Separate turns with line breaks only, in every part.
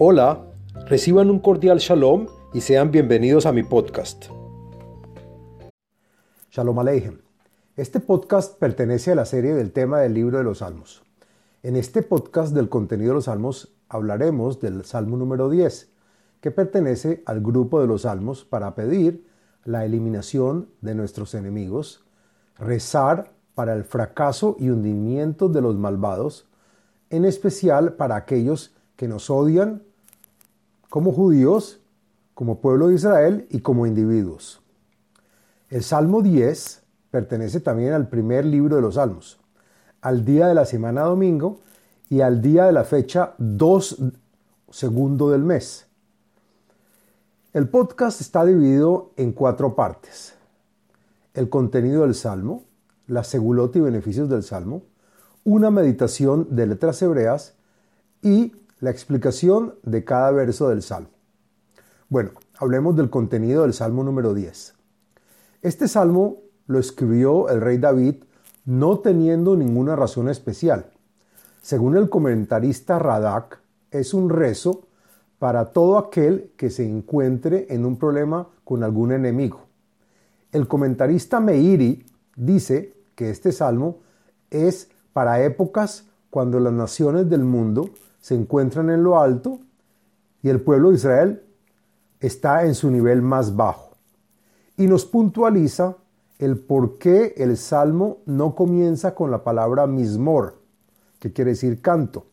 Hola, reciban un cordial shalom y sean bienvenidos a mi podcast.
Shalom Aleichem. Este podcast pertenece a la serie del tema del libro de los Salmos. En este podcast del contenido de los Salmos hablaremos del Salmo número 10, que pertenece al grupo de los Salmos para pedir la eliminación de nuestros enemigos, rezar para el fracaso y hundimiento de los malvados, en especial para aquellos que nos odian como judíos, como pueblo de Israel y como individuos. El Salmo 10 pertenece también al primer libro de los Salmos, al día de la semana domingo y al día de la fecha 2 segundo del mes. El podcast está dividido en cuatro partes. El contenido del Salmo, la segulot y beneficios del Salmo, una meditación de letras hebreas y la explicación de cada verso del Salmo. Bueno, hablemos del contenido del Salmo número 10. Este Salmo lo escribió el rey David no teniendo ninguna razón especial. Según el comentarista Radak, es un rezo para todo aquel que se encuentre en un problema con algún enemigo. El comentarista Meiri dice que este salmo es para épocas cuando las naciones del mundo se encuentran en lo alto y el pueblo de Israel está en su nivel más bajo. Y nos puntualiza el por qué el salmo no comienza con la palabra mismor, que quiere decir canto,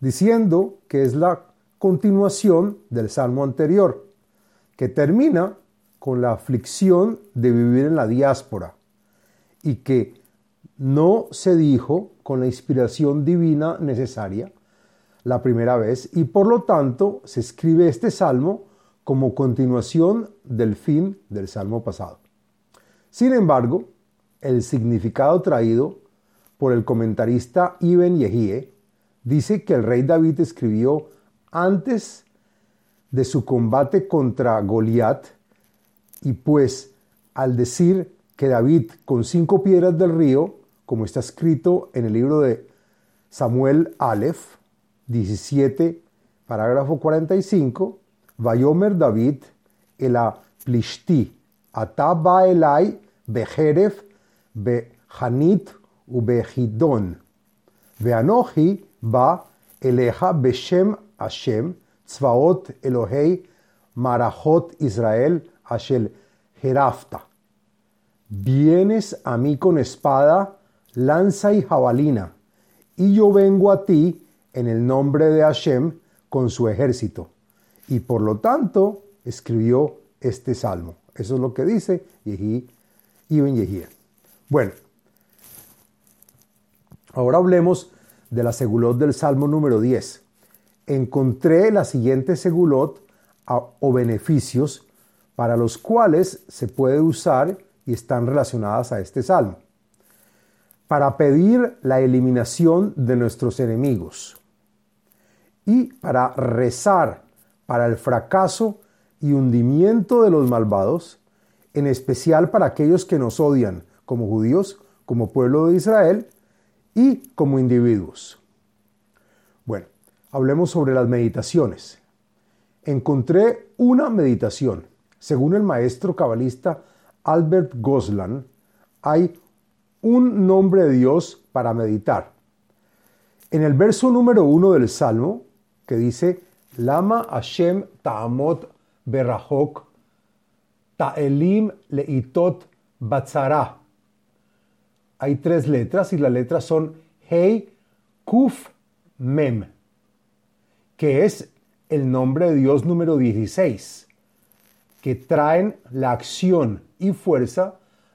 diciendo que es la continuación del salmo anterior, que termina con la aflicción de vivir en la diáspora y que no se dijo con la inspiración divina necesaria la primera vez y por lo tanto se escribe este salmo como continuación del fin del salmo pasado. Sin embargo, el significado traído por el comentarista Ibn Yehie dice que el rey David escribió antes de su combate contra Goliat y pues al decir que David con cinco piedras del río, como está escrito en el libro de Samuel Aleph, 17, parágrafo 45, Vayomer David el plishti, ataba elai bejeref behanit ubehidon, veanoji ba eleja beshem Hashem, tzvaot Elohei marajot Israel ashel herafta. Vienes a mí con espada, lanza y jabalina, y yo vengo a ti en el nombre de Hashem con su ejército. Y por lo tanto escribió este salmo. Eso es lo que dice Yehi, Ibn Yehía. Bueno, ahora hablemos de la segulot del salmo número 10. Encontré la siguiente segulot o beneficios para los cuales se puede usar y están relacionadas a este salmo. Para pedir la eliminación de nuestros enemigos y para rezar para el fracaso y hundimiento de los malvados, en especial para aquellos que nos odian como judíos, como pueblo de Israel y como individuos. Bueno, hablemos sobre las meditaciones. Encontré una meditación. Según el maestro cabalista Albert Goslan, hay un nombre de Dios para meditar. En el verso número uno del Salmo, que dice, Lama Hashem Ta'amot Berahok Ta'elim Leitot Batzara. Hay tres letras y las letras son Hei Kuf Mem, que es el nombre de Dios número 16, que traen la acción y fuerza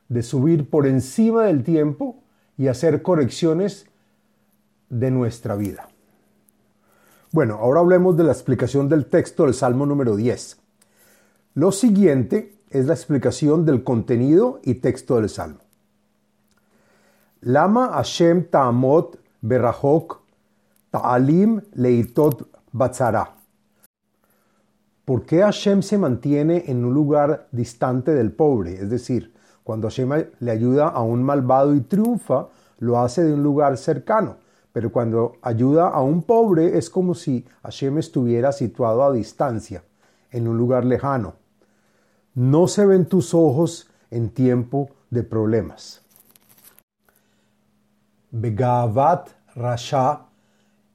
de subir por encima del tiempo y hacer correcciones de nuestra vida. Bueno, ahora hablemos de la explicación del texto del Salmo número 10. Lo siguiente es la explicación del contenido y texto del Salmo. Lama Hashem Ta'amot Berahok Ta'alim Leitot Batzara. ¿Por qué Hashem se mantiene en un lugar distante del pobre? Es decir, cuando Hashem le ayuda a un malvado y triunfa, lo hace de un lugar cercano. Pero cuando ayuda a un pobre es como si Hashem estuviera situado a distancia, en un lugar lejano. No se ven tus ojos en tiempo de problemas. Begavat Rasha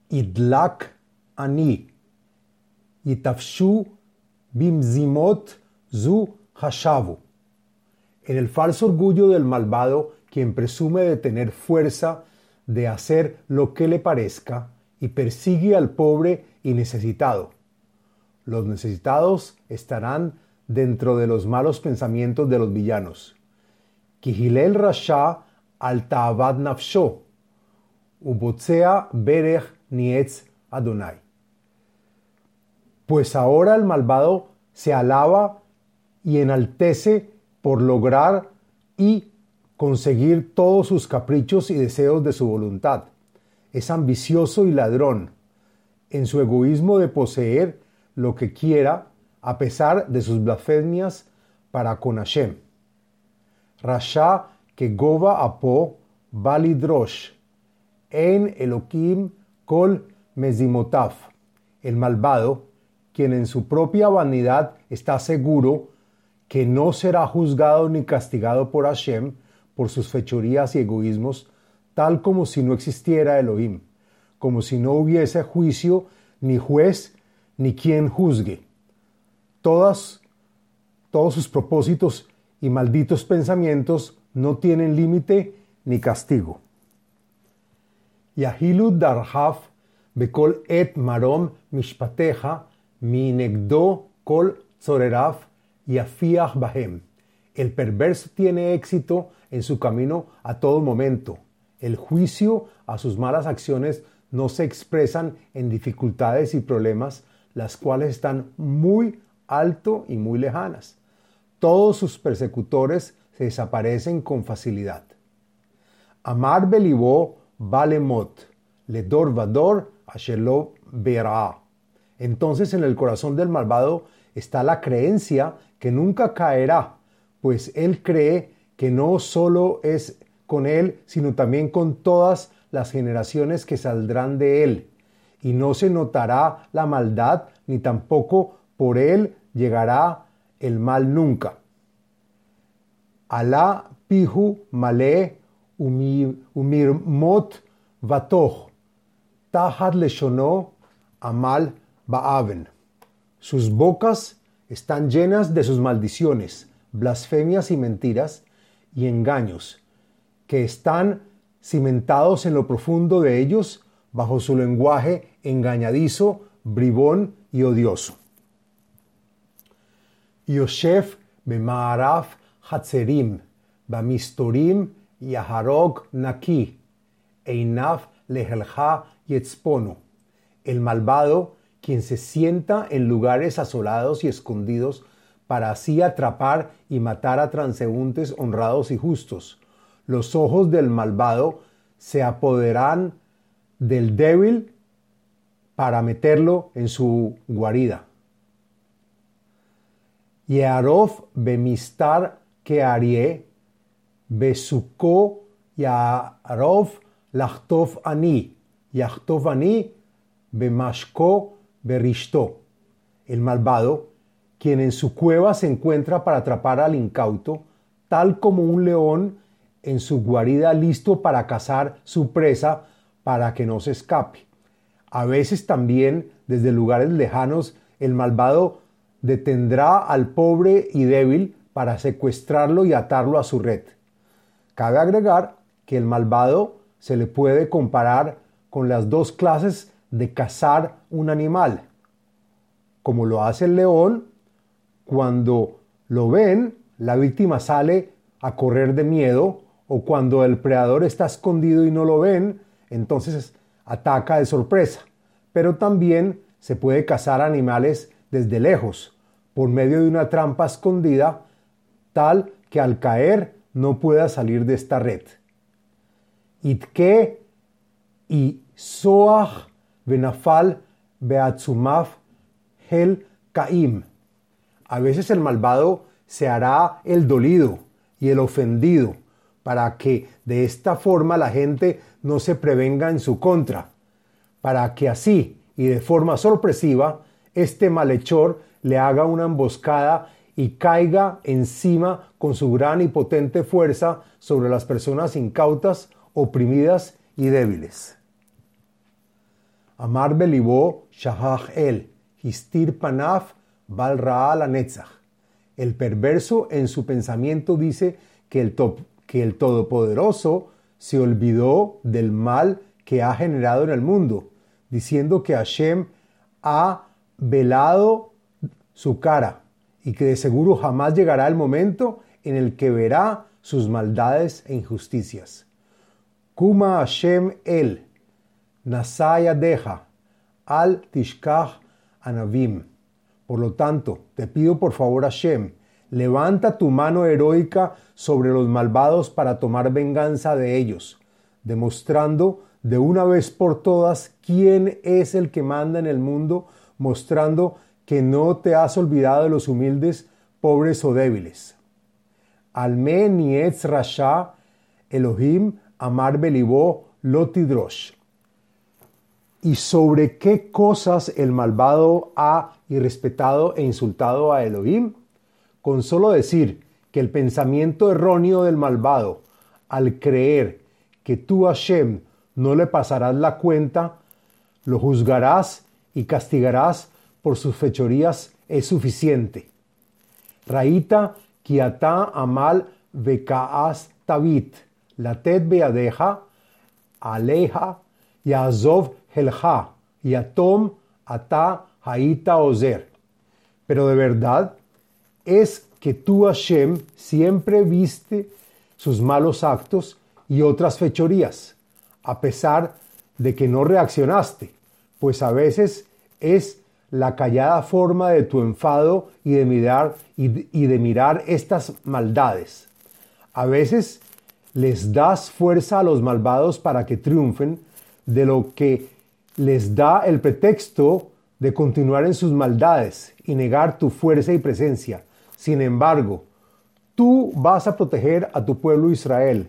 idlak ani yitafshu bimzimot zu hashavu. En el falso orgullo del malvado, quien presume de tener fuerza de hacer lo que le parezca y persigue al pobre y necesitado. Los necesitados estarán dentro de los malos pensamientos de los villanos. Kihilel Rasha al Ta'avad Nafsho, Ubotzea Berech Nietz Adonai. Pues ahora el malvado se alaba y enaltece por lograr y conseguir todos sus caprichos y deseos de su voluntad. Es ambicioso y ladrón, en su egoísmo de poseer lo que quiera a pesar de sus blasfemias para con Hashem. Rasha que goba apo balidrosh, en Elohim kol mezimotaf, el malvado, quien en su propia vanidad está seguro que no será juzgado ni castigado por Hashem por sus fechorías y egoísmos, tal como si no existiera Elohim, como si no hubiese juicio, ni juez, ni quien juzgue. Todas, todos sus propósitos y malditos pensamientos no tienen límite ni castigo. Yahilu darhaf bekol et marom mishpateja mi negdo kol tzoreraf y afiach bahem. El perverso tiene éxito en su camino a todo momento. El juicio a sus malas acciones no se expresan en dificultades y problemas, las cuales están muy alto y muy lejanas. Todos sus persecutores se desaparecen con facilidad. Amar belibó valemot, ledor vador ashelo verá. Entonces en el corazón del malvado está la creencia que nunca caerá, pues él cree que no solo es con él, sino también con todas las generaciones que saldrán de él, y no se notará la maldad, ni tampoco por él llegará el mal nunca. Alá pihu male umirmot vatoch, tahad leshono amal baaven. Sus bocas están llenas de sus maldiciones, blasfemias y mentiras y engaños, que están cimentados en lo profundo de ellos bajo su lenguaje engañadizo, bribón y odioso. Yosef bemaaraf hatzerim, bamistorim yaharog naki, einaf lehelja yetzpono. El malvado quien se sienta en lugares asolados y escondidos para así atrapar y matar a transeúntes honrados y justos. Los ojos del malvado se apoderan del débil para meterlo en su guarida. Yearof bemistar que arie, besuko yarof lachtov ani, yachtov ani, bemashko Berishto, el malvado, quien en su cueva se encuentra para atrapar al incauto, tal como un león en su guarida listo para cazar su presa para que no se escape. A veces también desde lugares lejanos el malvado detendrá al pobre y débil para secuestrarlo y atarlo a su red. Cabe agregar que el malvado se le puede comparar con las dos clases de cazar un animal, como lo hace el león, cuando lo ven, la víctima sale a correr de miedo, o cuando el predador está escondido y no lo ven, entonces ataca de sorpresa. Pero también se puede cazar animales desde lejos, por medio de una trampa escondida, tal que al caer no pueda salir de esta red. Itke y soach Benafal Beatzumaf Hel Caim. A veces el malvado se hará el dolido y el ofendido, para que de esta forma la gente no se prevenga en su contra, para que así y de forma sorpresiva este malhechor le haga una emboscada y caiga encima con su gran y potente fuerza sobre las personas incautas, oprimidas y débiles. Amar belibó shahach el, histir panaf bal la netzach. El perverso en su pensamiento dice que el, que el Todopoderoso se olvidó del mal que ha generado en el mundo, diciendo que Hashem ha velado su cara y que de seguro jamás llegará el momento en el que verá sus maldades e injusticias. Kuma Hashem el, Nasaya deja, al tishkach anavim. Por lo tanto, te pido por favor Hashem, levanta tu mano heroica sobre los malvados para tomar venganza de ellos, demostrando de una vez por todas quién es el que manda en el mundo, mostrando que no te has olvidado de los humildes, pobres o débiles. Alme nietz rasha Elohim amar belibó lotidrosh. ¿Y sobre qué cosas el malvado ha irrespetado e insultado a Elohim? Con solo decir que el pensamiento erróneo del malvado, al creer que tú Hashem no le pasarás la cuenta, lo juzgarás y castigarás por sus fechorías es suficiente. Raita kiata amal vekaas tavit, latet beadeja, aleja, yazov helja, yatom ata haita ozer. Pero de verdad es que tú, Hashem, siempre viste sus malos actos y otras fechorías, a pesar de que no reaccionaste, pues a veces es la callada forma de tu enfado y de mirar, y de, mirar estas maldades. A veces les das fuerza a los malvados para que triunfen, de lo que les da el pretexto de continuar en sus maldades y negar tu fuerza y presencia. Sin embargo, tú vas a proteger a tu pueblo Israel,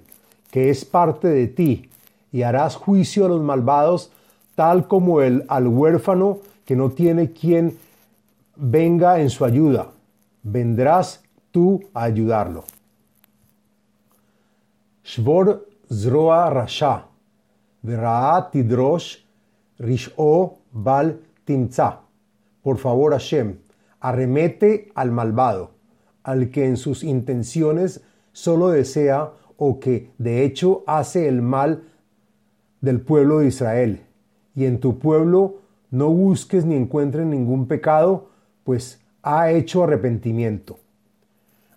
que es parte de ti, y harás juicio a los malvados, tal como el, al huérfano que no tiene quien venga en su ayuda. Vendrás tú a ayudarlo. Shvor zroa rasha, tidrosh rish'o bal timza. Por favor, Hashem, arremete al malvado, al que en sus intenciones solo desea o que de hecho hace el mal del pueblo de Israel. Y en tu pueblo no busques ni encuentres ningún pecado, pues ha hecho arrepentimiento.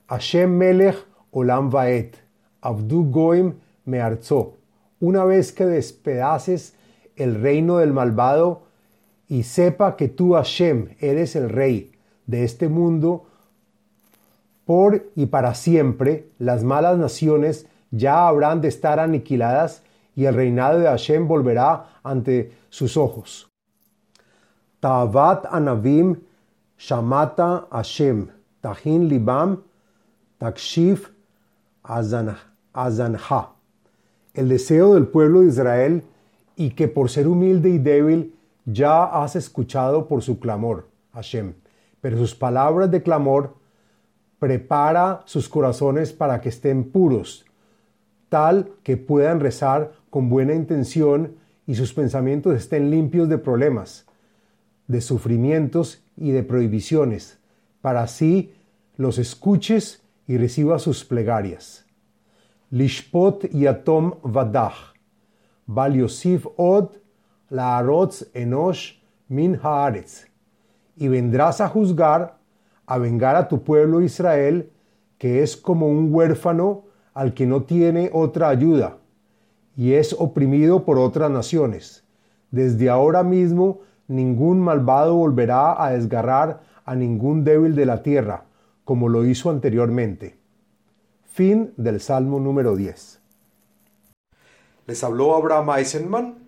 Hashem Melech Olam Vaet, Abdu Goim Mearzó. Una vez que despedaces el reino del malvado y sepa que tú, Hashem, eres el rey de este mundo, por y para siempre las malas naciones ya habrán de estar aniquiladas y el reinado de Hashem volverá ante sus ojos. Tavat Anavim Shamata Hashem, Tahin Libam, Takshif Azanha. El deseo del pueblo de Israel y que por ser humilde y débil ya has escuchado por su clamor, Hashem. Pero sus palabras de clamor prepara sus corazones para que estén puros, tal que puedan rezar con buena intención y sus pensamientos estén limpios de problemas de sufrimientos y de prohibiciones, para así los escuches y recibas sus plegarias. Lishpot yatom vadach, val yosif Y vendrás a juzgar, a vengar a tu pueblo Israel, que es como un huérfano al que no tiene otra ayuda, y es oprimido por otras naciones. Desde ahora mismo ningún malvado volverá a desgarrar a ningún débil de la tierra, como lo hizo anteriormente. Fin del Salmo número 10.
Les habló Abraham Eisenman,